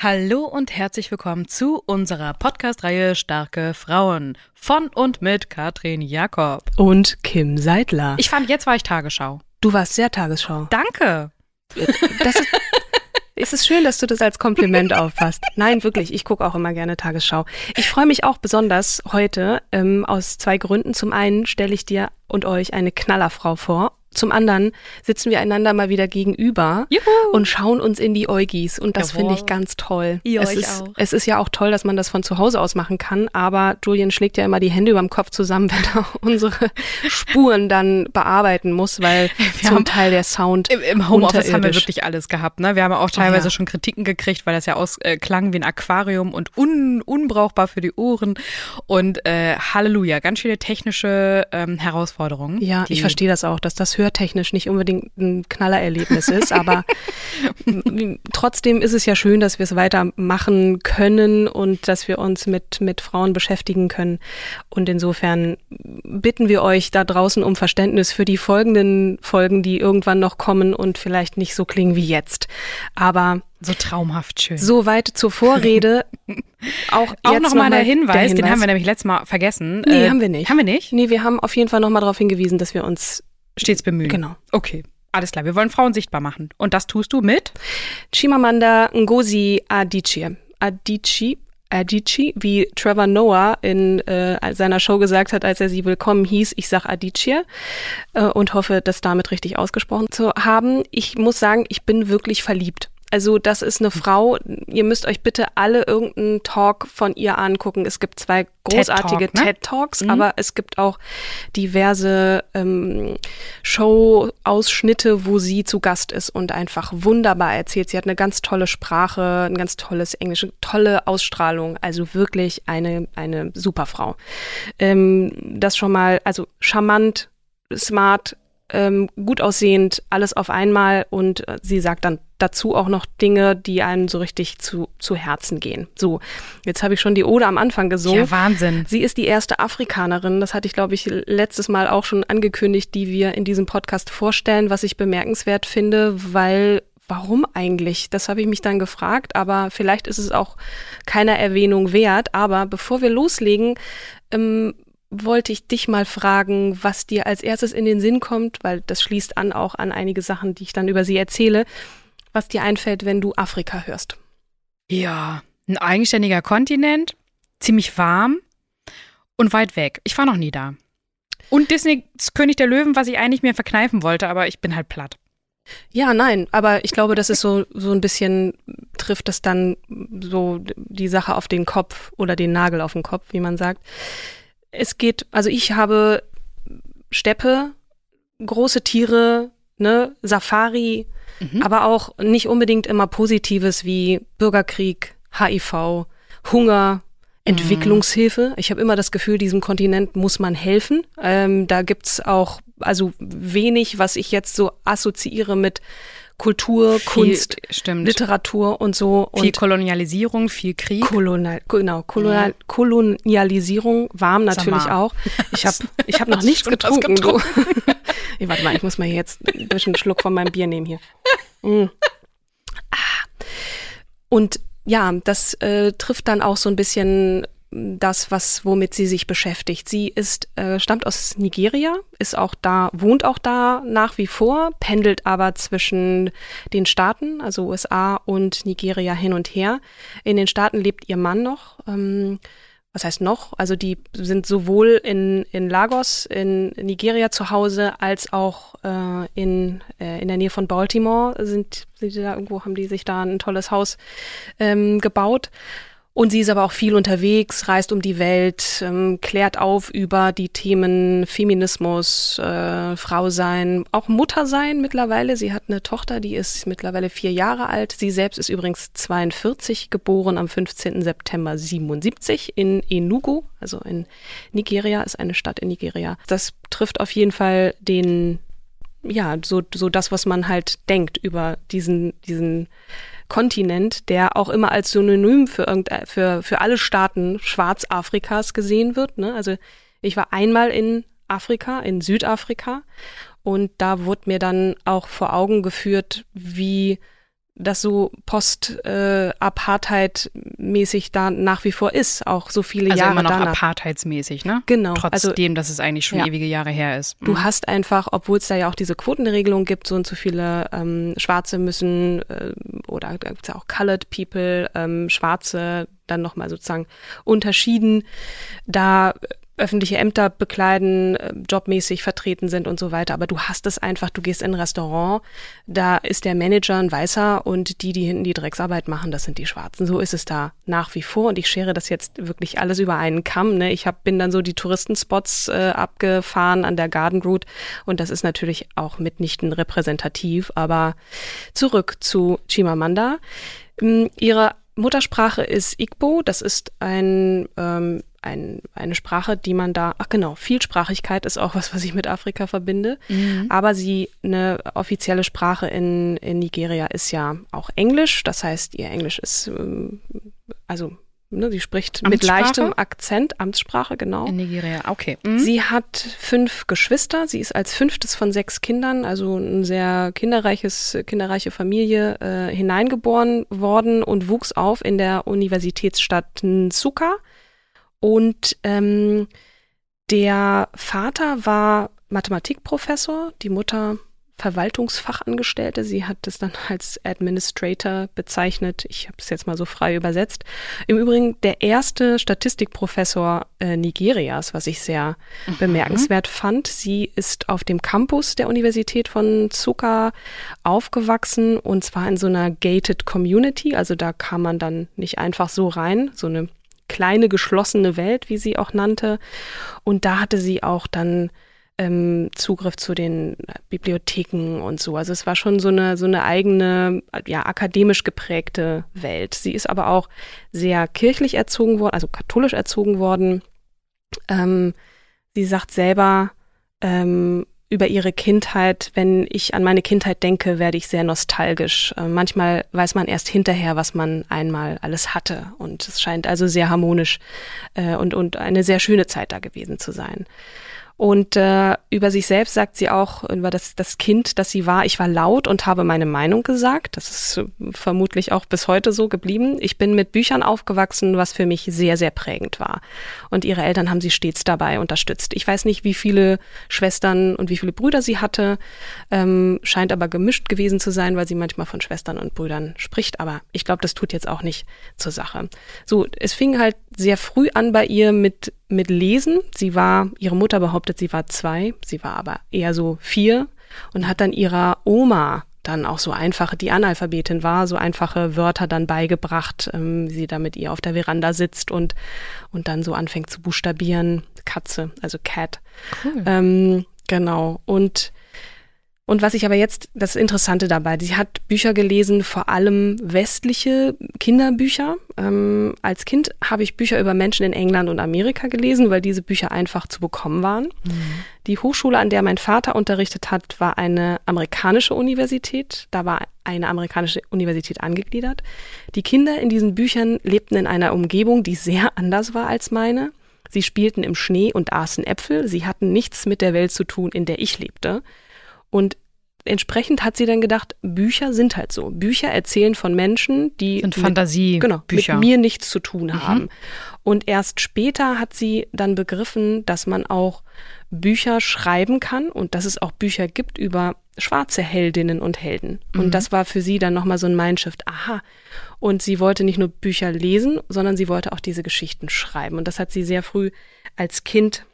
Hallo und herzlich willkommen zu unserer Podcast-Reihe Starke Frauen von und mit Katrin Jakob. Und Kim Seidler. Ich fand, jetzt war ich Tagesschau. du warst sehr Tagesschau. Danke. Das ist, es ist schön, dass du das als Kompliment auffasst. Nein, wirklich, ich gucke auch immer gerne Tagesschau. Ich freue mich auch besonders heute ähm, aus zwei Gründen. Zum einen stelle ich dir und euch eine Knallerfrau vor. Zum anderen sitzen wir einander mal wieder gegenüber Juhu. und schauen uns in die Eugis. Und das finde ich ganz toll. Ja, es, ist, auch. es ist ja auch toll, dass man das von zu Hause aus machen kann. Aber Julian schlägt ja immer die Hände über dem Kopf zusammen, wenn er unsere Spuren dann bearbeiten muss, weil Wir zum Teil der Sound Im, Im Homeoffice haben wir wirklich alles gehabt. Ne? Wir haben auch teilweise ja. schon Kritiken gekriegt, weil das ja ausklang äh, klang wie ein Aquarium und un, unbrauchbar für die Ohren. Und äh, Halleluja, ganz viele technische ähm, Herausforderungen. Ja, ich verstehe das auch, dass das hörtechnisch nicht unbedingt ein Knallererlebnis ist, aber trotzdem ist es ja schön, dass wir es weitermachen können und dass wir uns mit, mit Frauen beschäftigen können. Und insofern bitten wir euch da draußen um Verständnis für die folgenden Folgen, die irgendwann noch kommen und vielleicht nicht so klingen wie jetzt. Aber So traumhaft schön. soweit zur Vorrede. Auch, auch nochmal der, mal Hinweis, den haben wir nämlich letztes Mal vergessen. Nee, Äh, haben wir nicht. Haben wir nicht? Nee, wir haben auf jeden Fall nochmal darauf hingewiesen, dass wir uns Stets bemühen. Genau. Okay. Alles klar, wir wollen Frauen sichtbar machen. Und das tust du mit? Chimamanda Ngozi Adichie. Adichie, Adichie, wie Trevor Noah in äh, seiner Show gesagt hat, als er sie willkommen hieß, ich sag Adichie äh, und hoffe, das damit richtig ausgesprochen zu haben. Ich muss sagen, ich bin wirklich verliebt. Also das ist eine Frau, ihr müsst euch bitte alle irgendeinen Talk von ihr angucken. Es gibt zwei großartige TED-Talk, ne? TED-Talks, aber es gibt auch diverse ähm, Show-Ausschnitte, wo sie zu Gast ist und einfach wunderbar erzählt. Sie hat eine ganz tolle Sprache, ein ganz tolles Englisch, tolle Ausstrahlung. Also wirklich eine, eine super Frau. Ähm, das schon mal, also charmant, smart, ähm, gut aussehend, alles auf einmal und äh, sie sagt dann dazu auch noch Dinge, die einem so richtig zu, zu Herzen gehen. So, jetzt habe ich schon die Ode am Anfang gesungen. Ja, Wahnsinn. Sie ist die erste Afrikanerin, das hatte ich, glaube ich, letztes Mal auch schon angekündigt, die wir in diesem Podcast vorstellen, was ich bemerkenswert finde, weil warum eigentlich? Das habe ich mich dann gefragt, aber vielleicht ist es auch keiner Erwähnung wert. Aber bevor wir loslegen, ähm, wollte ich dich mal fragen, was dir als erstes in den Sinn kommt, weil das schließt an auch an einige Sachen, die ich dann über sie erzähle, was dir einfällt, wenn du Afrika hörst. Ja, ein eigenständiger Kontinent, ziemlich warm und weit weg. Ich war noch nie da. Und Disneys König der Löwen, was ich eigentlich mir verkneifen wollte, aber ich bin halt platt. Ja, nein, aber ich glaube, das ist so, so ein bisschen, trifft es dann so die Sache auf den Kopf oder den Nagel auf den Kopf, wie man sagt. Es geht, also ich habe Steppe, große Tiere, ne, Safari, Mhm. aber auch nicht unbedingt immer Positives wie Bürgerkrieg, HIV, Hunger, Entwicklungshilfe. Ich habe immer das Gefühl, diesem Kontinent muss man helfen. Ähm, da gibt's auch also wenig, was ich jetzt so assoziiere mit Kultur, Kunst, stimmt. Literatur und so. viel und Kolonialisierung, viel Krieg. Kolonial, genau, Kolonial, Kolonialisierung, warm natürlich auch. Ich habe ich hab noch nichts getrunken. Du. Hey, warte mal, ich muss mal hier jetzt ein bisschen einen Schluck von meinem Bier nehmen hier. Mm. Ah. Und ja, das äh, trifft dann auch so ein bisschen das, was womit sie sich beschäftigt. Sie ist äh, stammt aus Nigeria, ist auch da, wohnt auch da nach wie vor, pendelt aber zwischen den Staaten, also USA und Nigeria hin und her. In den Staaten lebt ihr Mann noch. Ähm, was heißt noch? Also die sind sowohl in, in Lagos, in Nigeria zu Hause, als auch äh, in, äh, in der Nähe von Baltimore sind, sind die da irgendwo, haben die sich da ein tolles Haus ähm, gebaut. Und sie ist aber auch viel unterwegs, reist um die Welt, ähm, klärt auf über die Themen Feminismus, äh, Frau sein, auch Mutter sein mittlerweile. Sie hat eine Tochter, die ist mittlerweile vier Jahre alt. Sie selbst ist übrigens 42, geboren am 15. September 77 in Enugu, also in Nigeria, ist eine Stadt in Nigeria. Das trifft auf jeden Fall den, ja, so, so das, was man halt denkt über diesen, diesen Kontinent, der auch immer als Synonym für irgend, für, für alle Staaten Schwarzafrikas gesehen wird. Ne? Also ich war einmal in Afrika, in Südafrika, und da wurde mir dann auch vor Augen geführt, wie das so post-Apartheid-mäßig da nach wie vor ist, auch so viele Also Jahre immer noch danach. apartheidsmäßig, ne? Genau, also Trotzdem, dass es eigentlich schon ja. ewige Jahre her ist. Du Mhm. hast einfach, obwohl es da ja auch diese Quotenregelung gibt, so und so viele ähm, Schwarze müssen äh, oder da gibt's ja auch Colored People, ähm, Schwarze dann nochmal sozusagen unterschieden, da öffentliche Ämter bekleiden, äh, jobmäßig vertreten sind und so weiter. Aber du hast es einfach, du gehst in ein Restaurant, da ist der Manager ein Weißer und die, die hinten die Drecksarbeit machen, das sind die Schwarzen. So ist es da nach wie vor. Und ich schere das jetzt wirklich alles über einen Kamm. Ne? Ich hab, bin dann so die Touristenspots äh, abgefahren an der Garden Route und das ist natürlich auch mitnichten repräsentativ. Aber zurück zu Chimamanda. Ähm, Ihre Muttersprache ist Igbo. Das ist ein, ähm, ein, eine Sprache, die man da, ach genau, Vielsprachigkeit ist auch was, was ich mit Afrika verbinde. Aber sie, eine offizielle Sprache in, in Nigeria ist ja auch Englisch. Das heißt, ihr Englisch ist, ähm, also, ne, sie spricht mit leichtem Akzent, Amtssprache, genau. In Nigeria, okay. Mhm. Sie hat fünf Geschwister. Sie ist als fünftes von sechs Kindern, also ein sehr kinderreiches, kinderreiche Familie, äh, hineingeboren worden und wuchs auf in der Universitätsstadt Nsuka. Und ähm, der Vater war Mathematikprofessor, die Mutter Verwaltungsfachangestellte. Sie hat es dann als Administrator bezeichnet. Ich habe es jetzt mal so frei übersetzt. Im Übrigen der erste Statistikprofessor äh, Nigerias, was ich sehr bemerkenswert fand. Sie ist auf dem Campus der Universität von Zuka aufgewachsen und zwar in so einer gated Community. Also da kam man dann nicht einfach so rein, so eine kleine geschlossene Welt, wie sie auch nannte. Und da hatte sie auch dann ähm, Zugriff zu den Bibliotheken und so. Also es war schon so eine so eine eigene, ja akademisch geprägte Welt. Sie ist aber auch sehr kirchlich erzogen worden, also katholisch erzogen worden. Ähm, sie sagt selber ähm, über ihre Kindheit, wenn ich an meine Kindheit denke, werde ich sehr nostalgisch. Äh, manchmal weiß man erst hinterher, was man einmal alles hatte. Und es scheint also sehr harmonisch äh, und, und eine sehr schöne Zeit da gewesen zu sein. Und äh, über sich selbst sagt sie auch, über das, das Kind, das sie war, ich war laut und habe meine Meinung gesagt. Das ist äh, vermutlich auch bis heute so geblieben. Ich bin mit Büchern aufgewachsen, was für mich sehr, sehr prägend war. Und ihre Eltern haben sie stets dabei unterstützt. Ich weiß nicht, wie viele Schwestern und wie viele Brüder sie hatte. Ähm, scheint aber gemischt gewesen zu sein, weil sie manchmal von Schwestern und Brüdern spricht. Aber ich glaube, das tut jetzt auch nicht zur Sache. So, es fing halt sehr früh an bei ihr mit mit Lesen. Sie war, ihre Mutter behauptet, sie war zwei, sie war aber eher so vier und hat dann ihrer Oma dann auch so einfache, die Analphabetin war, so einfache Wörter dann beigebracht, ähm, wie sie da mit ihr auf der Veranda sitzt und, und dann so anfängt zu buchstabieren. Katze, also Cat. Cool. Ähm, genau. Und Und was ich aber jetzt, das Interessante dabei, sie hat Bücher gelesen, vor allem westliche Kinderbücher. Ähm, als Kind habe ich Bücher über Menschen in England und Amerika gelesen, weil diese Bücher einfach zu bekommen waren. Mhm. Die Hochschule, an der mein Vater unterrichtet hat, war eine amerikanische Universität. Da war eine amerikanische Universität angegliedert. Die Kinder in diesen Büchern lebten in einer Umgebung, die sehr anders war als meine. Sie spielten im Schnee und aßen Äpfel. Sie hatten nichts mit der Welt zu tun, in der ich lebte. Und entsprechend hat sie dann gedacht, Bücher sind halt so. Bücher erzählen von Menschen, die sind Fantasie genau, mit mir nichts zu tun mhm. haben. Mhm. Und erst später hat sie dann begriffen, dass man auch Bücher schreiben kann und dass es auch Bücher gibt über schwarze Heldinnen und Helden. Mhm. Und das war für sie dann nochmal so ein Mindshift. Aha. Und sie wollte nicht nur Bücher lesen, sondern sie wollte auch diese Geschichten schreiben. Und das hat sie sehr früh als Kind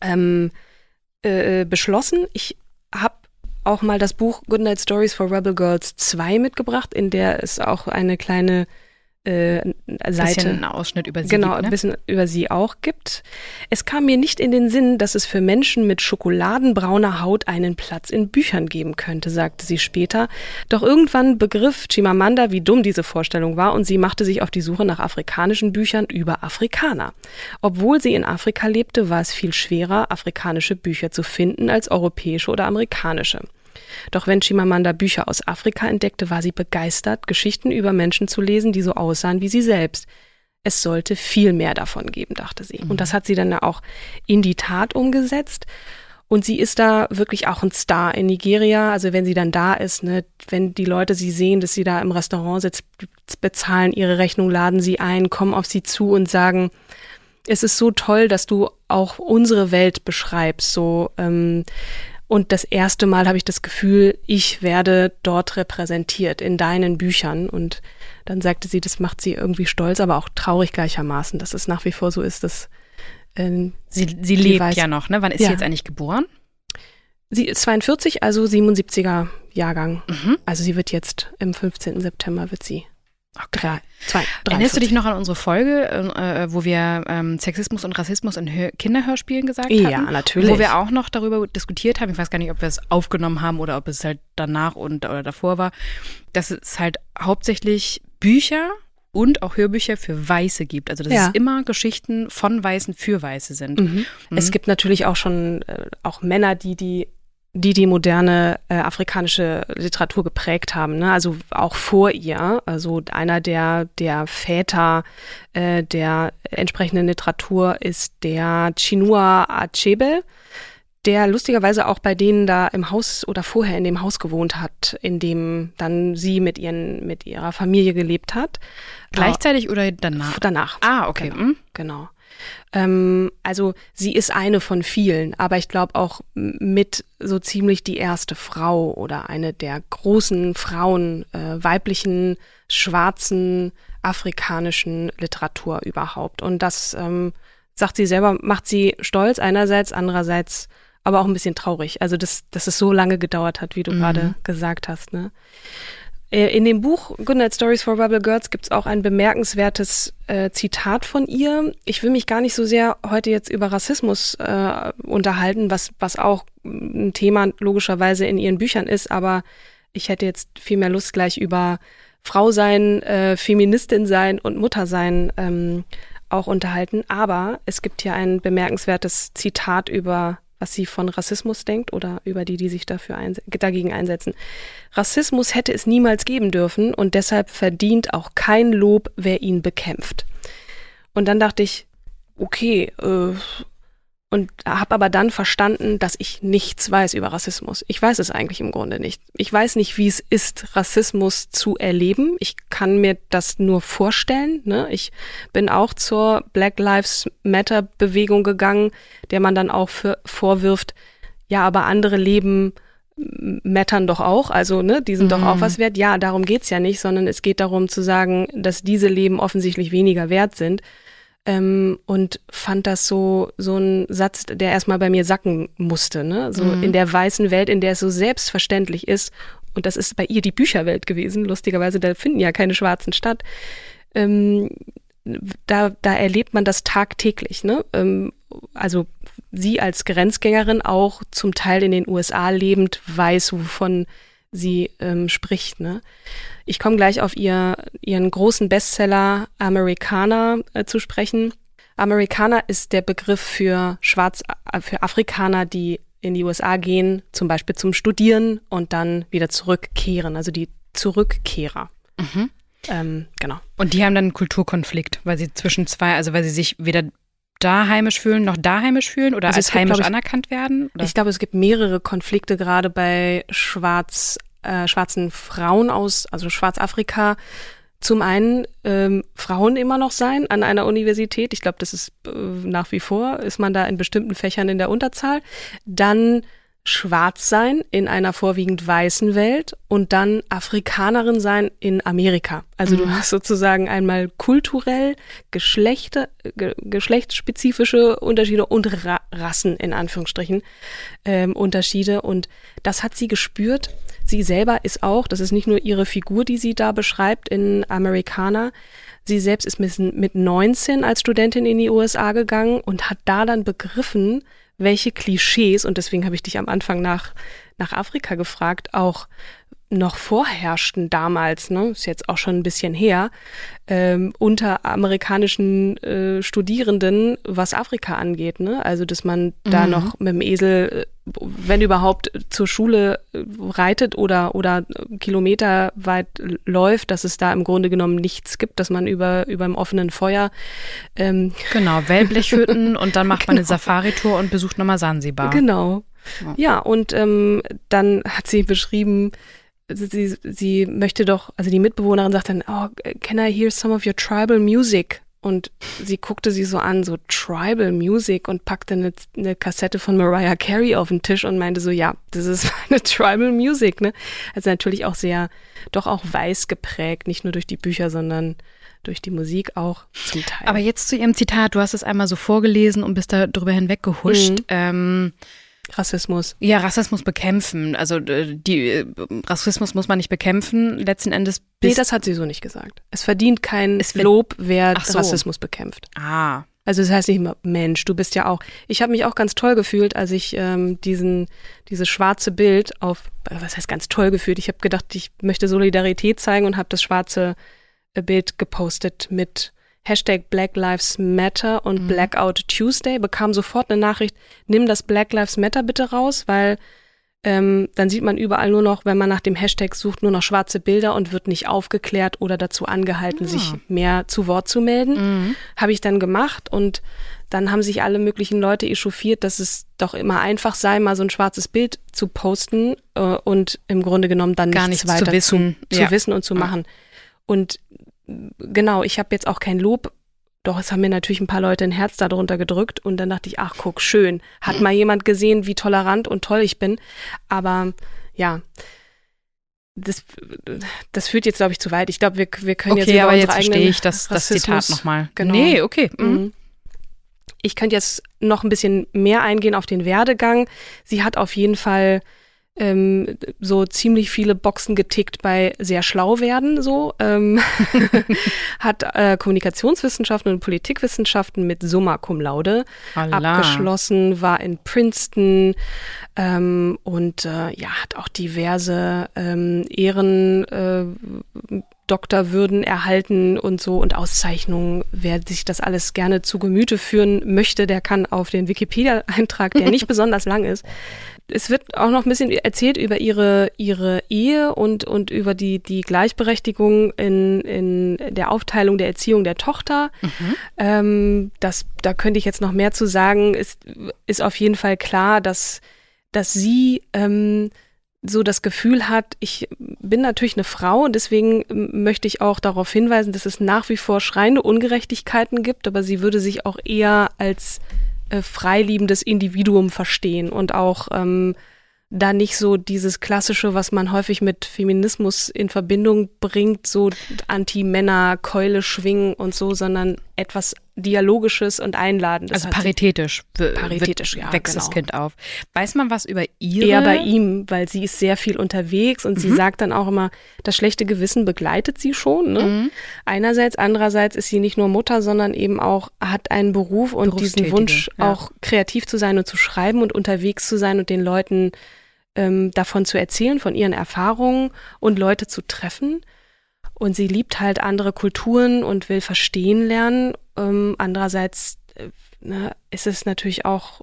ähm, äh, beschlossen. Ich auch mal das Buch Goodnight Stories for Rebel Girls 2 mitgebracht, in der es auch eine kleine äh, Seite. Bisschen einen Ausschnitt über sie genau, gibt, ne? ein bisschen über sie auch gibt. Es kam mir nicht in den Sinn, dass es für Menschen mit schokoladenbrauner Haut einen Platz in Büchern geben könnte, sagte sie später. Doch irgendwann begriff Chimamanda, wie dumm diese Vorstellung war und sie machte sich auf die Suche nach afrikanischen Büchern über Afrikaner. Obwohl sie in Afrika lebte, war es viel schwerer, afrikanische Bücher zu finden als europäische oder amerikanische. Doch wenn Chimamanda Bücher aus Afrika entdeckte, war sie begeistert, Geschichten über Menschen zu lesen, die so aussahen wie sie selbst. Es sollte viel mehr davon geben, dachte sie. Mhm. Und das hat sie dann auch in die Tat umgesetzt. Und sie ist da wirklich auch ein Star in Nigeria. Also wenn sie dann da ist, ne, wenn die Leute sie sehen, dass sie da im Restaurant sitzt, bezahlen ihre Rechnung, laden sie ein, kommen auf sie zu und sagen, es ist so toll, dass du auch unsere Welt beschreibst. So, ähm, und das erste Mal habe ich das Gefühl, ich werde dort repräsentiert in deinen Büchern. Und dann sagte sie, das macht sie irgendwie stolz, aber auch traurig gleichermaßen, dass es nach wie vor so ist, dass ähm, sie, sie lebt weiß, ja noch, ne? Wann ist ja. sie jetzt eigentlich geboren? Sie ist 42, also 77er Jahrgang. Mhm. Also sie wird jetzt im 15. September wird sie Okay. Zwei, Erinnerst du dich noch an unsere Folge, äh, wo wir ähm, Sexismus und Rassismus in Hör Kinderhörspielen gesagt haben? Ja, natürlich. Wo wir auch noch darüber diskutiert haben, ich weiß gar nicht, ob wir es aufgenommen haben oder ob es halt danach und oder davor war, dass es halt hauptsächlich Bücher und auch Hörbücher für Weiße gibt. Also dass ja. es immer Geschichten von Weißen für Weiße sind. Mhm. Mhm. Es gibt natürlich auch schon äh, auch Männer, die die die die moderne äh, afrikanische Literatur geprägt haben, ne? also auch vor ihr. Also einer der der Väter äh, der entsprechenden Literatur ist der Chinua Achebe, der lustigerweise auch bei denen da im Haus oder vorher in dem Haus gewohnt hat, in dem dann sie mit ihren mit ihrer Familie gelebt hat. Gleichzeitig oder danach? Danach. Ah, okay. Genau. genau. Ähm, also sie ist eine von vielen, aber ich glaube auch mit so ziemlich die erste Frau oder eine der großen Frauen äh, weiblichen, schwarzen, afrikanischen Literatur überhaupt. Und das ähm, sagt sie selber, macht sie stolz einerseits, andererseits aber auch ein bisschen traurig. Also dass, dass es so lange gedauert hat, wie du mhm. gerade gesagt hast. Ne? Äh, in dem Buch Goodnight Stories for Rebel Girls gibt es auch ein bemerkenswertes äh, Zitat von ihr. Ich will mich gar nicht so sehr heute jetzt über Rassismus äh, unterhalten, was, was auch ein Thema logischerweise in ihren Büchern ist, aber ich hätte jetzt viel mehr Lust, gleich über Frau sein, äh, Feministin sein und Mutter sein ähm, auch unterhalten. Aber es gibt hier ein bemerkenswertes Zitat über was sie von Rassismus denkt oder über die, die sich dafür einse dagegen einsetzen. Rassismus hätte es niemals geben dürfen und deshalb verdient auch kein Lob, wer ihn bekämpft. Und dann dachte ich, okay, äh, und habe aber dann verstanden, dass ich nichts weiß über Rassismus. Ich weiß es eigentlich im Grunde nicht. Ich weiß nicht, wie es ist, Rassismus zu erleben. Ich kann mir das nur vorstellen. Ne? Ich bin auch zur Black Lives Matter Bewegung gegangen, der man dann auch für, vorwirft, ja, aber andere Leben mattern doch auch, also ne, die sind mhm. doch auch mhm. was wert. Ja, darum geht's ja nicht, sondern es geht darum zu sagen, dass diese Leben offensichtlich weniger wert sind ähm, und fand das so, so ein Satz, der erstmal bei mir sacken musste. Ne? So mhm. in der weißen Welt, in der es so selbstverständlich ist, und das ist bei ihr die Bücherwelt gewesen, lustigerweise, da finden ja keine Schwarzen statt. Ähm, da, da erlebt man das tagtäglich, ne? Ähm, also sie als Grenzgängerin auch zum Teil in den USA lebend weiß, wovon sie ähm, spricht. Ne? Ich komme gleich auf ihr, ihren großen Bestseller Americana äh, zu sprechen. Amerikaner ist der Begriff für Schwarz, äh, für Afrikaner, die in die USA gehen, zum Beispiel zum Studieren und dann wieder zurückkehren, also die Zurückkehrer. Mhm. Ähm, genau. Und die haben dann einen Kulturkonflikt, weil sie zwischen zwei, also weil sie sich weder da heimisch fühlen, noch da heimisch fühlen oder also als heimisch ich, anerkannt werden? Oder? Ich glaube, es gibt mehrere Konflikte gerade bei schwarz, äh, schwarzen Frauen aus, also Schwarzafrika, zum einen ähm, Frauen immer noch sein an einer Universität. Ich glaube, das ist äh, nach wie vor, ist man da in bestimmten Fächern in der Unterzahl. Dann schwarz sein in einer vorwiegend weißen Welt und dann Afrikanerin sein in Amerika. Also mhm. du hast sozusagen einmal kulturell Geschlechter, ge geschlechtsspezifische Unterschiede und Ra Rassen in Anführungsstrichen ähm, Unterschiede und das hat sie gespürt. Sie selber ist auch, das ist nicht nur ihre Figur, die sie da beschreibt in Amerikaner, Sie selbst ist mit 19 als Studentin in die USA gegangen und hat da dann begriffen, welche Klischees, und deswegen habe ich dich am Anfang nach, nach Afrika gefragt, auch noch vorherrschten damals, ne, ist jetzt auch schon ein bisschen her, ähm, unter amerikanischen äh, Studierenden, was Afrika angeht. Ne? Also, dass man mhm. da noch mit dem Esel, äh, wenn überhaupt, zur Schule äh, reitet oder, oder kilometerweit läuft, dass es da im Grunde genommen nichts gibt, dass man über, über dem offenen Feuer. Ähm genau, Wellblechhütten und dann macht man eine genau. Safari-Tour und besucht nochmal Sansibar. Genau. Ja, ja und ähm, dann hat sie beschrieben, sie, sie möchte doch, also die Mitbewohnerin sagt dann, oh, can I hear some of your tribal music? Und sie guckte sie so an, so Tribal Music und packte eine, eine Kassette von Mariah Carey auf den Tisch und meinte so, ja, das ist eine Tribal Music, ne? Also natürlich auch sehr, doch auch weiß geprägt, nicht nur durch die Bücher, sondern durch die Musik auch zum Teil. Aber jetzt zu ihrem Zitat, du hast es einmal so vorgelesen und bist da drüber hinweggehuscht. Mhm. Ähm, Rassismus. Ja, Rassismus bekämpfen. Also äh, die äh, Rassismus muss man nicht bekämpfen. Letzten Endes. Nee, das hat sie so nicht gesagt. Es verdient kein es Lob, wer so. Rassismus bekämpft. Ah. Also das heißt nicht immer, Mensch, du bist ja auch. Ich habe mich auch ganz toll gefühlt, als ich ähm, diesen dieses schwarze Bild auf, was heißt ganz toll gefühlt. Ich habe gedacht, ich möchte Solidarität zeigen und habe das schwarze äh, Bild gepostet mit Hashtag Black Lives Matter und mhm. Blackout Tuesday, bekam sofort eine Nachricht, nimm das Black Lives Matter bitte raus, weil ähm, dann sieht man überall nur noch, wenn man nach dem Hashtag sucht, nur noch schwarze Bilder und wird nicht aufgeklärt oder dazu angehalten, ja. sich ah. mehr zu Wort zu melden. Mhm. Habe ich dann gemacht und dann haben sich alle möglichen Leute echauffiert, dass es doch immer einfach sei, mal so ein schwarzes Bild zu posten äh, und im Grunde genommen dann Gar nichts, nichts weiter zu wissen, zu, zu wissen und zu machen. Und genau, ich habe jetzt auch kein Lob. Doch, es haben mir natürlich ein paar Leute ein Herz darunter gedrückt und dann dachte ich, ach guck, schön. Hat mal jemand gesehen, wie tolerant und toll ich bin. Aber ja, das, das führt jetzt, glaube ich, zu weit. Ich glaube, wir, wir können okay, jetzt über aber jetzt verstehe ich das, das Zitat nochmal. Genau. Nee, okay. Mhm. mhm. Ich könnte jetzt noch ein bisschen mehr eingehen auf den Werdegang. Sie hat auf jeden Fall ähm, so ziemlich viele Boxen getickt bei sehr schlau werden, so. Ähm, hat äh, Kommunikationswissenschaften und Politikwissenschaften mit Summa Cum Laude Allah. abgeschlossen, war in Princeton ähm, und äh, ja, hat auch diverse ähm, Ehren äh, Doktorwürden erhalten und so und Auszeichnungen. Wer sich das alles gerne zu Gemüte führen möchte, der kann auf den Wikipedia-Eintrag, der nicht besonders lang ist, es wird auch noch ein bisschen erzählt über ihre, ihre Ehe und, und über die, die Gleichberechtigung in, in der Aufteilung der Erziehung der Tochter. Mhm. Ähm, das, da könnte ich jetzt noch mehr zu sagen. Ist, ist auf jeden Fall klar, dass, dass sie ähm, so das Gefühl hat, ich bin natürlich eine Frau und deswegen möchte ich auch darauf hinweisen, dass es nach wie vor schreiende Ungerechtigkeiten gibt, aber sie würde sich auch eher als äh, freiliebendes Individuum verstehen und auch ähm, da nicht so dieses klassische, was man häufig mit Feminismus in Verbindung bringt, so Anti-Männer, Keule schwingen und so, sondern etwas dialogisches und einladendes. Also paritätisch, paritätisch ja, wächst genau. das Kind auf. Weiß man was über ihre? Eher bei ihm, weil sie ist sehr viel unterwegs und mhm. sie sagt dann auch immer, das schlechte Gewissen begleitet sie schon. Ne? Mhm. Einerseits, andererseits ist sie nicht nur Mutter, sondern eben auch hat einen Beruf und diesen Wunsch, ja. auch kreativ zu sein und zu schreiben und unterwegs zu sein und den Leuten ähm, davon zu erzählen, von ihren Erfahrungen und Leute zu treffen. Und sie liebt halt andere Kulturen und will verstehen lernen. Ähm, andererseits äh, ne, ist es natürlich auch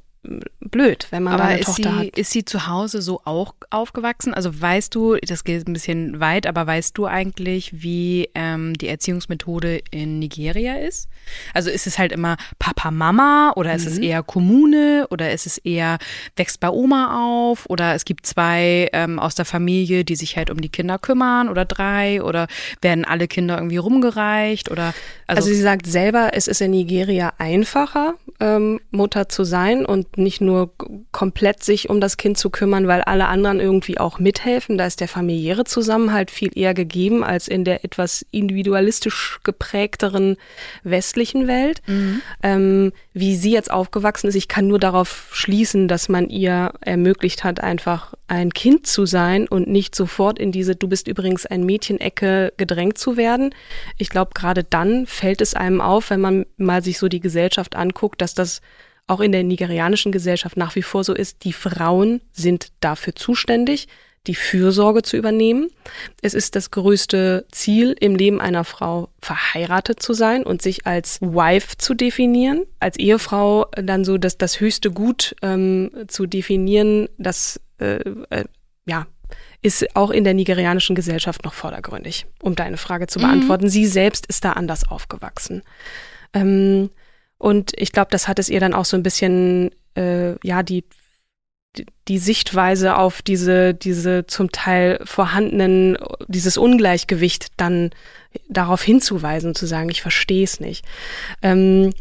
blöd, wenn man Aber eine ist Tochter sie, hat. Ist sie zu Hause so auch aufgewachsen? Also weißt du, das geht ein bisschen weit, aber weißt du eigentlich, wie ähm, die Erziehungsmethode in Nigeria ist? Also ist es halt immer Papa, Mama oder ist mhm. es eher Kommune oder ist es eher wächst bei Oma auf oder es gibt zwei ähm, aus der Familie, die sich halt um die Kinder kümmern oder drei oder werden alle Kinder irgendwie rumgereicht oder also, also sie sagt selber, es ist in Nigeria einfacher, ähm, Mutter zu sein und nicht nur komplett sich um das Kind zu kümmern, weil alle anderen irgendwie auch mithelfen. Da ist der familiäre Zusammenhalt viel eher gegeben als in der etwas individualistisch geprägteren westlichen Welt. Mhm. Ähm, wie sie jetzt aufgewachsen ist, ich kann nur darauf schließen, dass man ihr ermöglicht hat, einfach ein Kind zu sein und nicht sofort in diese Du bist übrigens ein Mädchenecke gedrängt zu werden. Ich glaube, gerade dann fällt es einem auf, wenn man mal sich so die Gesellschaft anguckt, dass das auch in der nigerianischen Gesellschaft nach wie vor so ist, die Frauen sind dafür zuständig, die Fürsorge zu übernehmen. Es ist das größte Ziel im Leben einer Frau, verheiratet zu sein und sich als Wife zu definieren, als Ehefrau dann so das, das höchste Gut ähm, zu definieren, das äh, äh, ja ist auch in der nigerianischen Gesellschaft noch vordergründig, um deine Frage zu beantworten. Mhm. Sie selbst ist da anders aufgewachsen. Ähm, und ich glaube, das hat es ihr dann auch so ein bisschen, äh, ja, die, die Sichtweise auf diese, diese zum Teil vorhandenen, dieses Ungleichgewicht dann darauf hinzuweisen, zu sagen, ich verstehe es nicht. Ähm,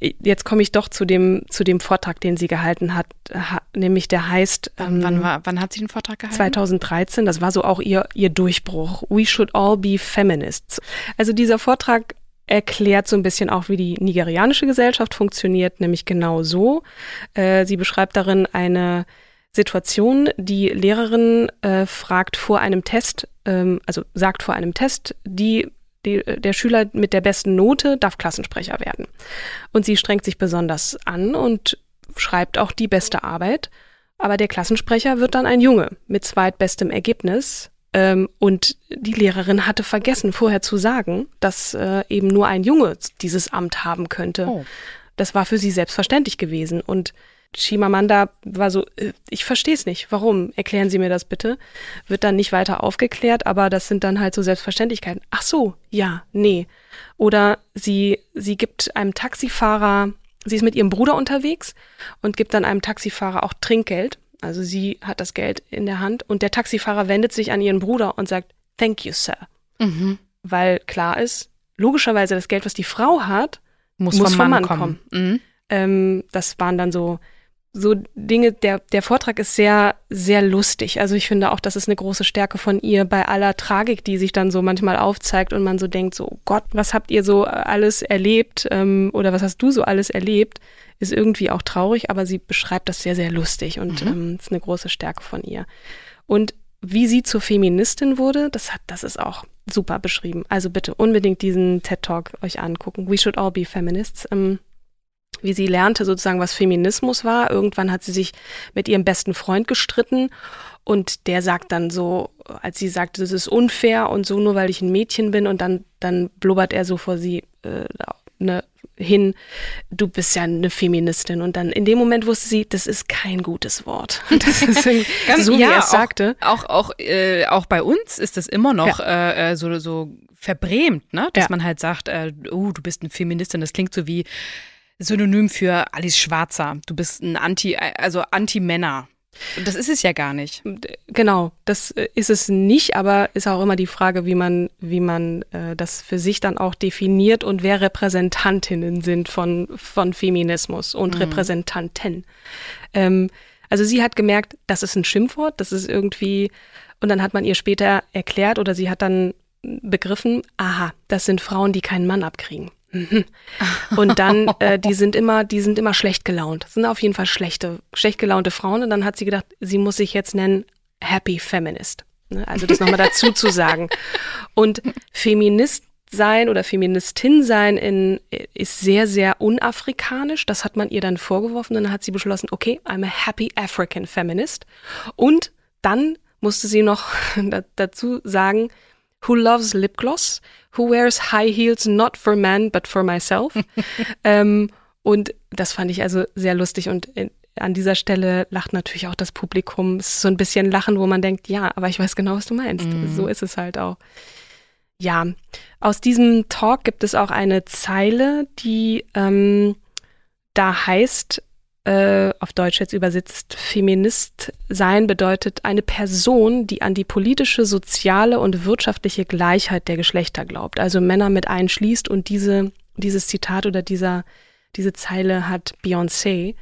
jetzt komme ich doch zu dem, zu dem Vortrag, den sie gehalten hat, ha, nämlich der heißt. Ähm, wann, war, wann hat sie den Vortrag gehalten? 2013, das war so auch ihr, ihr Durchbruch. We should all be feminists. Also dieser Vortrag erklärt so ein bisschen auch, wie die nigerianische Gesellschaft funktioniert, nämlich genau so. Äh, sie beschreibt darin eine Situation, die Lehrerin äh, fragt vor einem Test, ähm, also sagt vor einem Test, die, die, der Schüler mit der besten Note darf Klassensprecher werden. Und sie strengt sich besonders an und schreibt auch die beste Arbeit. Aber der Klassensprecher wird dann ein Junge mit zweitbestem Ergebnis ähm, und die Lehrerin hatte vergessen, vorher zu sagen, dass äh, eben nur ein Junge dieses Amt haben könnte. Oh. Das war für sie selbstverständlich gewesen. Und Shimamanda war so, äh, ich verstehe es nicht. Warum? Erklären Sie mir das bitte. Wird dann nicht weiter aufgeklärt, aber das sind dann halt so Selbstverständlichkeiten. Ach so, ja, nee. Oder sie, sie gibt einem Taxifahrer, sie ist mit ihrem Bruder unterwegs und gibt dann einem Taxifahrer auch Trinkgeld also sie hat das Geld in der Hand und der Taxifahrer wendet sich an ihren Bruder und sagt, Thank you, Sir. Mhm. Weil klar ist, logischerweise das Geld, was die Frau hat, muss, muss vom, vom, Mann, Mann kommen. kommen. Mhm. Ähm, das waren dann so, so Dinge, der, der Vortrag ist sehr, sehr lustig. Also ich finde auch, das ist eine große Stärke von ihr bei aller Tragik, die sich dann so manchmal aufzeigt und man so denkt, so Gott, was habt ihr so alles erlebt ähm, oder was hast du so alles erlebt? ist irgendwie auch traurig, aber sie beschreibt das sehr, sehr lustig und mhm. ähm, ist eine große Stärke von ihr. Und wie sie zur Feministin wurde, das hat, das ist auch super beschrieben. Also bitte unbedingt diesen TED Talk euch angucken. We should all be feminists. Ähm, wie sie lernte sozusagen, was Feminismus war. Irgendwann hat sie sich mit ihrem besten Freund gestritten und der sagt dann so, als sie sagte, das ist unfair und so nur weil ich ein Mädchen bin und dann dann blubbert er so vor sie äh, ne, hin, du bist ja eine Feministin. Und dann in dem Moment wusste sie, das ist kein gutes Wort. Das ist Ganz, so, wie ja, er es sagte. Auch, auch, äh, auch bei uns ist das immer noch ja. äh, so, so verbrämt, ne? dass ja. man halt sagt, äh, oh, du bist eine Feministin. Das klingt so wie Synonym für Alice Schwarzer. Du bist ein Anti, also Anti-Männer. Das ist es ja gar nicht. Genau, das äh, ist es nicht, aber ist auch immer die Frage, wie man, wie man äh, das für sich dann auch definiert und wer Repräsentantinnen sind von, von Feminismus und mhm. Repräsentanten. Ähm, also sie hat gemerkt, das ist ein Schimpfwort, das ist irgendwie, und dann hat man ihr später erklärt oder sie hat dann begriffen, aha, das sind Frauen, die keinen Mann abkriegen. Und dann, äh, die sind immer, die sind immer schlecht gelaunt. Das sind auf jeden Fall schlechte, schlecht gelaunte Frauen. Und dann hat sie gedacht, sie muss sich jetzt nennen Happy Feminist. Ne? Also das nochmal dazu zu sagen. Und Feminist sein oder Feministin sein in, ist sehr, sehr unafrikanisch. Das hat man ihr dann vorgeworfen. Und dann hat sie beschlossen, okay, I'm a happy African feminist. Und dann musste sie noch dazu sagen, who loves lip gloss, who wears high heels not for men, but for myself. ähm, und das fand ich also sehr lustig und in, an dieser Stelle lacht natürlich auch das Publikum. Es ist so ein bisschen Lachen, wo man denkt, ja, aber ich weiß genau, was du meinst. Mhm. So ist es halt auch. Ja, aus diesem Talk gibt es auch eine Zeile, die ähm, da heißt, äh, auf Deutsch jetzt übersetzt, Feminist sein bedeutet eine Person, die an die politische, soziale und wirtschaftliche Gleichheit der Geschlechter glaubt, also Männer mit einschließt und diese, dieses Zitat oder dieser, diese Zeile hat Beyoncé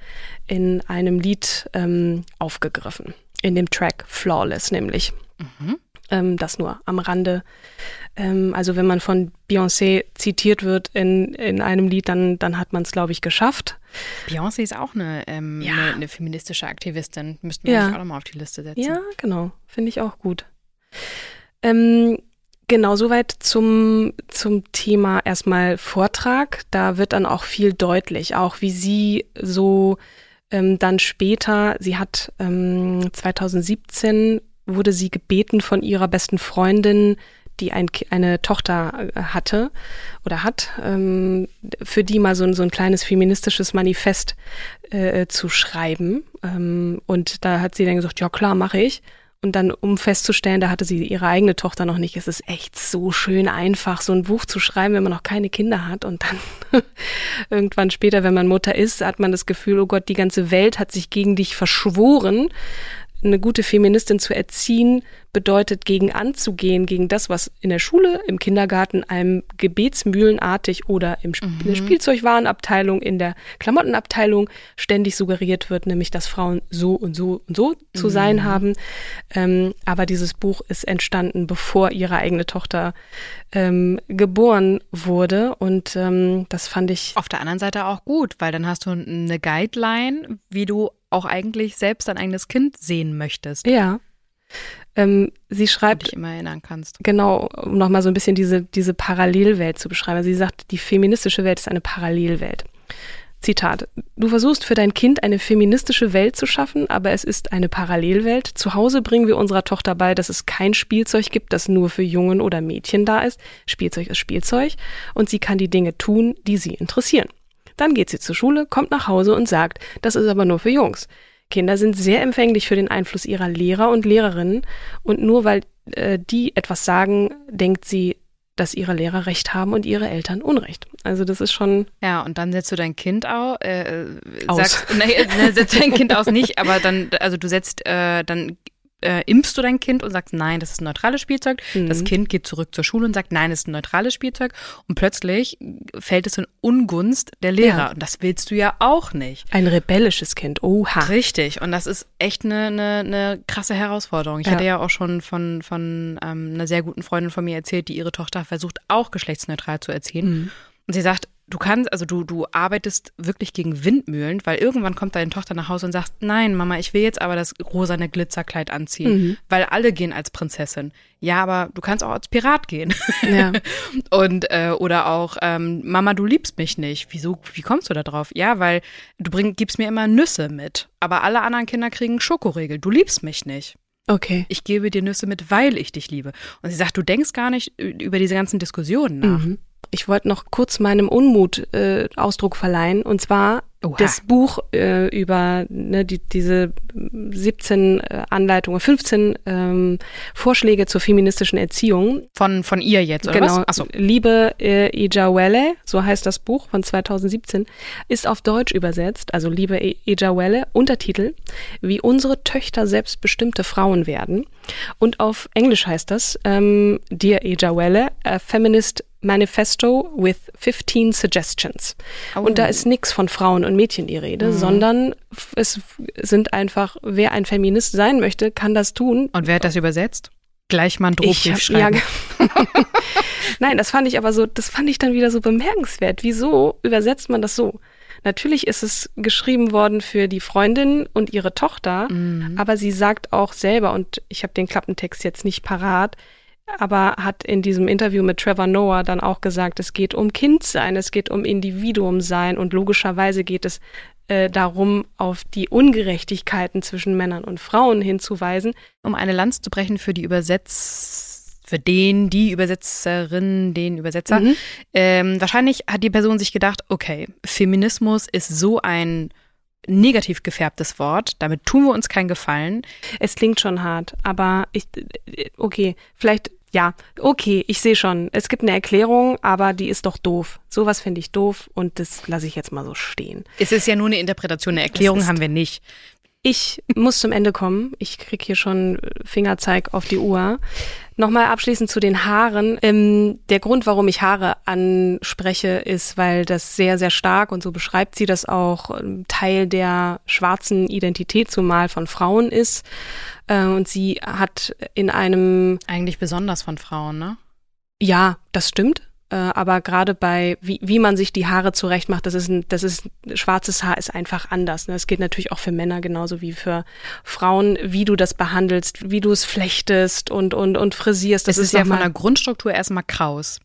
in einem Lied ähm, aufgegriffen, in dem Track Flawless nämlich. Mhm. Ähm, das nur am Rande. Ähm, also wenn man von Beyoncé zitiert wird in, in einem Lied, dann, dann hat man es, glaube ich, geschafft. Beyoncé ist auch eine, ähm, ja. eine, eine, feministische Aktivistin. Müssten wir ja. auch nochmal auf die Liste setzen. Ja, genau. Finde ich auch gut. Ähm, genau, soweit zum, zum Thema erstmal Vortrag. Da wird dann auch viel deutlich, auch wie sie so ähm, dann später, sie hat ähm, 2017 wurde sie gebeten von ihrer besten Freundin, die ein, eine Tochter äh, hatte oder hat, ähm, für die mal so ein, so ein kleines feministisches Manifest äh, zu schreiben. Ähm, und da hat sie dann gesagt, ja klar, mache ich. Und dann, um festzustellen, da hatte sie ihre eigene Tochter noch nicht. Es ist echt so schön einfach, so ein Buch zu schreiben, wenn man noch keine Kinder hat. Und dann irgendwann später, wenn man Mutter ist, hat man das Gefühl, oh Gott, die ganze Welt hat sich gegen dich verschworen eine gute Feministin zu erziehen, bedeutet, gegen anzugehen, gegen das, was in der Schule, im Kindergarten, einem gebetsmühlenartig oder im, mhm. in der mhm. Spielzeugwarenabteilung, in der Klamottenabteilung ständig suggeriert wird, nämlich, dass Frauen so und so und so zu mhm. sein haben. Ähm, aber dieses Buch ist entstanden, bevor ihre eigene Tochter ähm, geboren wurde. Und ähm, das fand ich. Auf der anderen Seite auch gut, weil dann hast du eine Guideline, wie du auch eigentlich selbst dein eigenes Kind sehen möchtest. Ja. Ähm, sie schreibt. dich immer erinnern kannst. Genau, um nochmal so ein bisschen diese, diese Parallelwelt zu beschreiben. Sie sagt, die feministische Welt ist eine Parallelwelt. Zitat. Du versuchst für dein Kind eine feministische Welt zu schaffen, aber es ist eine Parallelwelt. Zu Hause bringen wir unserer Tochter bei, dass es kein Spielzeug gibt, das nur für Jungen oder Mädchen da ist. Spielzeug ist Spielzeug und sie kann die Dinge tun, die sie interessieren. Dann geht sie zur Schule, kommt nach Hause und sagt, das ist aber nur für Jungs. Kinder sind sehr empfänglich für den Einfluss ihrer Lehrer und Lehrerinnen und nur weil äh, die etwas sagen, denkt sie, dass ihre Lehrer recht haben und ihre Eltern Unrecht. Also das ist schon. Ja, und dann setzt du dein Kind au, äh, aus. Sagst, nee, nee, setzt dein Kind aus nicht, aber dann, also du setzt, äh, dann äh, impfst du dein Kind und sagst, nein, das ist ein neutrales Spielzeug. Mhm. Das Kind geht zurück zur Schule und sagt, nein, das ist ein neutrales Spielzeug. Und plötzlich fällt es in Ungunst der Lehrer. Ja. Und das willst du ja auch nicht. Ein rebellisches Kind, oha. Richtig. Und das ist echt eine, eine, eine krasse Herausforderung. Ich ja. hatte ja auch schon von, von ähm, einer sehr guten Freundin von mir erzählt, die ihre Tochter versucht, auch geschlechtsneutral zu erziehen. Mhm. Und sie sagt, du kannst, also du, du arbeitest wirklich gegen Windmühlen, weil irgendwann kommt deine Tochter nach Hause und sagt, nein, Mama, ich will jetzt aber das rosane Glitzerkleid anziehen, mhm. weil alle gehen als Prinzessin. Ja, aber du kannst auch als Pirat gehen. Ja. und äh, oder auch, ähm, Mama, du liebst mich nicht. Wieso, wie kommst du da drauf? Ja, weil du bring, gibst mir immer Nüsse mit, aber alle anderen Kinder kriegen Schokoriegel. Du liebst mich nicht. Okay. Ich gebe dir Nüsse mit, weil ich dich liebe. Und sie sagt, du denkst gar nicht über diese ganzen Diskussionen nach. Mhm ich wollte noch kurz meinem Unmut äh, Ausdruck verleihen. Und zwar Oha. das Buch äh, über ne, die, diese 17 äh, Anleitungen, 15 ähm, Vorschläge zur feministischen Erziehung. Von, von ihr jetzt, oder genau, was? Genau. Liebe äh, Ijawele, so heißt das Buch von 2017, ist auf Deutsch übersetzt, also Liebe Ijawele, Untertitel, wie unsere Töchter selbstbestimmte Frauen werden. Und auf Englisch heißt das, ähm, Dear Ijawele, a Feminist Manifesto with 15 Suggestions. Oh. Und da ist nichts von Frauen und Mädchen die Rede, mhm. sondern es sind einfach, wer ein Feminist sein möchte, kann das tun. Und wer hat das übersetzt? gleich mal einen Drohbrief schreiben. Ja, Nein, das fand ich aber so, das fand ich dann wieder so bemerkenswert. Wieso übersetzt man das so? Natürlich ist es geschrieben worden für die Freundin und ihre Tochter, mhm. aber sie sagt auch selber, und ich habe den Klappentext jetzt nicht parat, aber hat in diesem Interview mit Trevor Noah dann auch gesagt, es geht um Kindsein, es geht um Individuum sein und logischerweise geht es äh, darum, auf die Ungerechtigkeiten zwischen Männern und Frauen hinzuweisen. Um eine Lanze zu brechen für die Übersetz für den, die Übersetzerin, den Übersetzer. Mhm. Ähm, wahrscheinlich hat die Person sich gedacht, okay, Feminismus ist so ein negativ gefärbtes Wort, damit tun wir uns keinen Gefallen. Es klingt schon hart, aber ich, okay, vielleicht, ja, okay, ich sehe schon, es gibt eine Erklärung, aber die ist doch doof. Sowas finde ich doof und das lasse ich jetzt mal so stehen. Es ist ja nur eine Interpretation, eine Erklärung haben wir nicht. Ich muss zum Ende kommen. Ich krieg hier schon Fingerzeig auf die Uhr. Nochmal abschließend zu den Haaren. Ähm, der Grund, warum ich Haare anspreche, ist, weil das sehr, sehr stark und so beschreibt sie das auch ähm, Teil der schwarzen Identität zumal von Frauen ist. Äh, und sie hat in einem eigentlich besonders von Frauen, ne? Ja, das stimmt. Äh, aber gerade bei, wie, wie man sich die Haare zurecht macht, das ist ein, das ist, schwarzes Haar ist einfach anders. Ne? Es geht natürlich auch für Männer genauso wie für Frauen, wie du das behandelst, wie du es flechtest und, und, und frisierst. Das es ist, ist ja von der Grundstruktur erstmal kraus.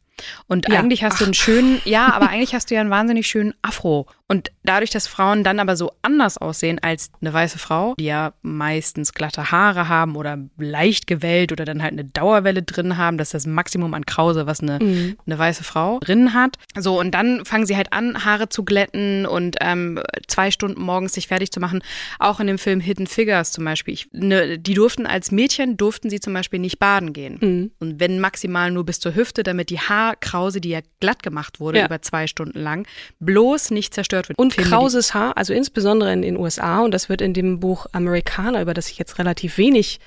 Und ja. eigentlich hast du einen schönen, ja, aber eigentlich hast du ja einen wahnsinnig schönen Afro. Und dadurch, dass Frauen dann aber so anders aussehen als eine weiße Frau, die ja meistens glatte Haare haben oder leicht gewellt oder dann halt eine Dauerwelle drin haben, das ist das Maximum an Krause, was eine, mhm. eine weiße Frau drin hat. So, und dann fangen sie halt an, Haare zu glätten und ähm, zwei Stunden morgens sich fertig zu machen. Auch in dem Film Hidden Figures zum Beispiel. Ich, ne, die durften als Mädchen, durften sie zum Beispiel nicht baden gehen. Mhm. Und wenn maximal nur bis zur Hüfte, damit die Haarkrause, die ja glatt gemacht wurde ja. über zwei Stunden lang, bloß nicht zerstört zerstört wird. Und krauses Haar, also insbesondere in den USA, und das wird in dem Buch Amerikaner, über das ich jetzt relativ wenig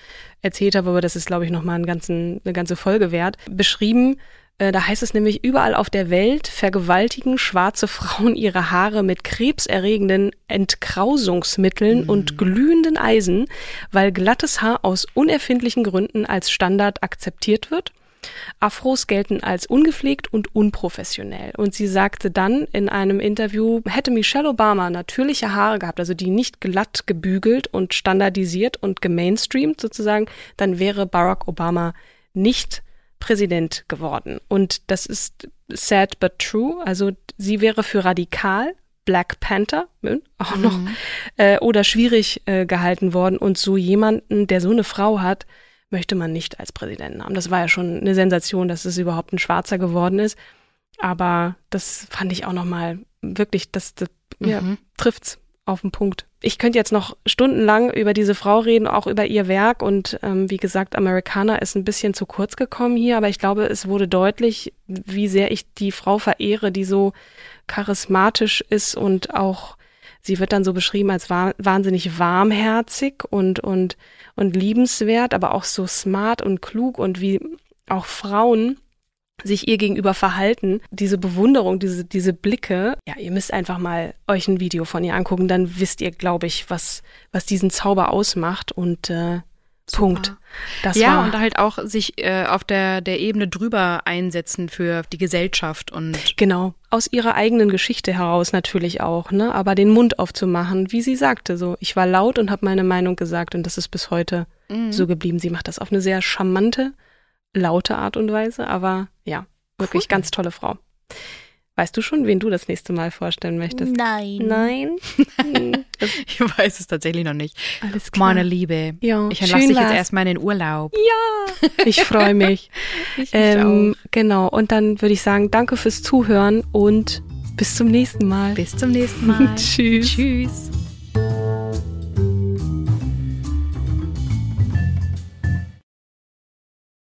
erzählt habe, aber das ist, glaube ich, nochmal einen ganzen, eine ganze Folge wert, beschrieben. Äh, da heißt es nämlich, überall auf der Welt vergewaltigen schwarze Frauen ihre Haare mit krebserregenden Entkrausungsmitteln mhm. und glühenden Eisen, weil glattes Haar aus unerfindlichen Gründen als Standard akzeptiert wird Afros gelten als ungepflegt und unprofessionell. Und sie sagte dann in einem Interview, hätte Michelle Obama natürliche Haare gehabt, also die nicht glatt gebügelt und standardisiert und gemainstreamt sozusagen, dann wäre Barack Obama nicht Präsident geworden. Und das ist sad but true. Also sie wäre für radikal, Black Panther hm, auch noch, mhm. äh, oder schwierig äh, gehalten worden. Und so jemanden, der so eine Frau hat, möchte man nicht als Präsidenten haben. Das war ja schon eine Sensation, dass es überhaupt ein Schwarzer geworden ist. Aber das fand ich auch nochmal wirklich, das, das mhm. ja, trifft's auf den Punkt. Ich könnte jetzt noch stundenlang über diese Frau reden, auch über ihr Werk. Und ähm, wie gesagt, Amerikaner ist ein bisschen zu kurz gekommen hier, aber ich glaube, es wurde deutlich, wie sehr ich die Frau verehre, die so charismatisch ist und auch, sie wird dann so beschrieben als wahnsinnig warmherzig und, und und liebenswert, aber auch so smart und klug und wie auch Frauen sich ihr gegenüber verhalten, diese Bewunderung, diese, diese Blicke, ja, ihr müsst einfach mal euch ein Video von ihr angucken, dann wisst ihr, glaube ich, was, was diesen Zauber ausmacht und äh, Super. Punkt. Das ja, und halt auch sich äh, auf der, der Ebene drüber einsetzen für die Gesellschaft und. Genau. Aus ihrer eigenen Geschichte heraus natürlich auch, ne? Aber den Mund aufzumachen, wie sie sagte, so. Ich war laut und habe meine Meinung gesagt und das ist bis heute mhm. so geblieben. Sie macht das auf eine sehr charmante, laute Art und Weise, aber ja, wirklich cool. ganz tolle Frau. Weißt du schon, wen du das nächste Mal vorstellen möchtest? Nein. Nein? ich weiß es tatsächlich noch nicht. Alles klar. Meine Liebe. Ja, ich entlasse dich jetzt erstmal in den Urlaub. Ja, ich freue mich. ich ähm, auch. Genau, und dann würde ich sagen, danke fürs Zuhören und bis zum nächsten Mal. Bis zum nächsten Mal. Tschüss. Tschüss.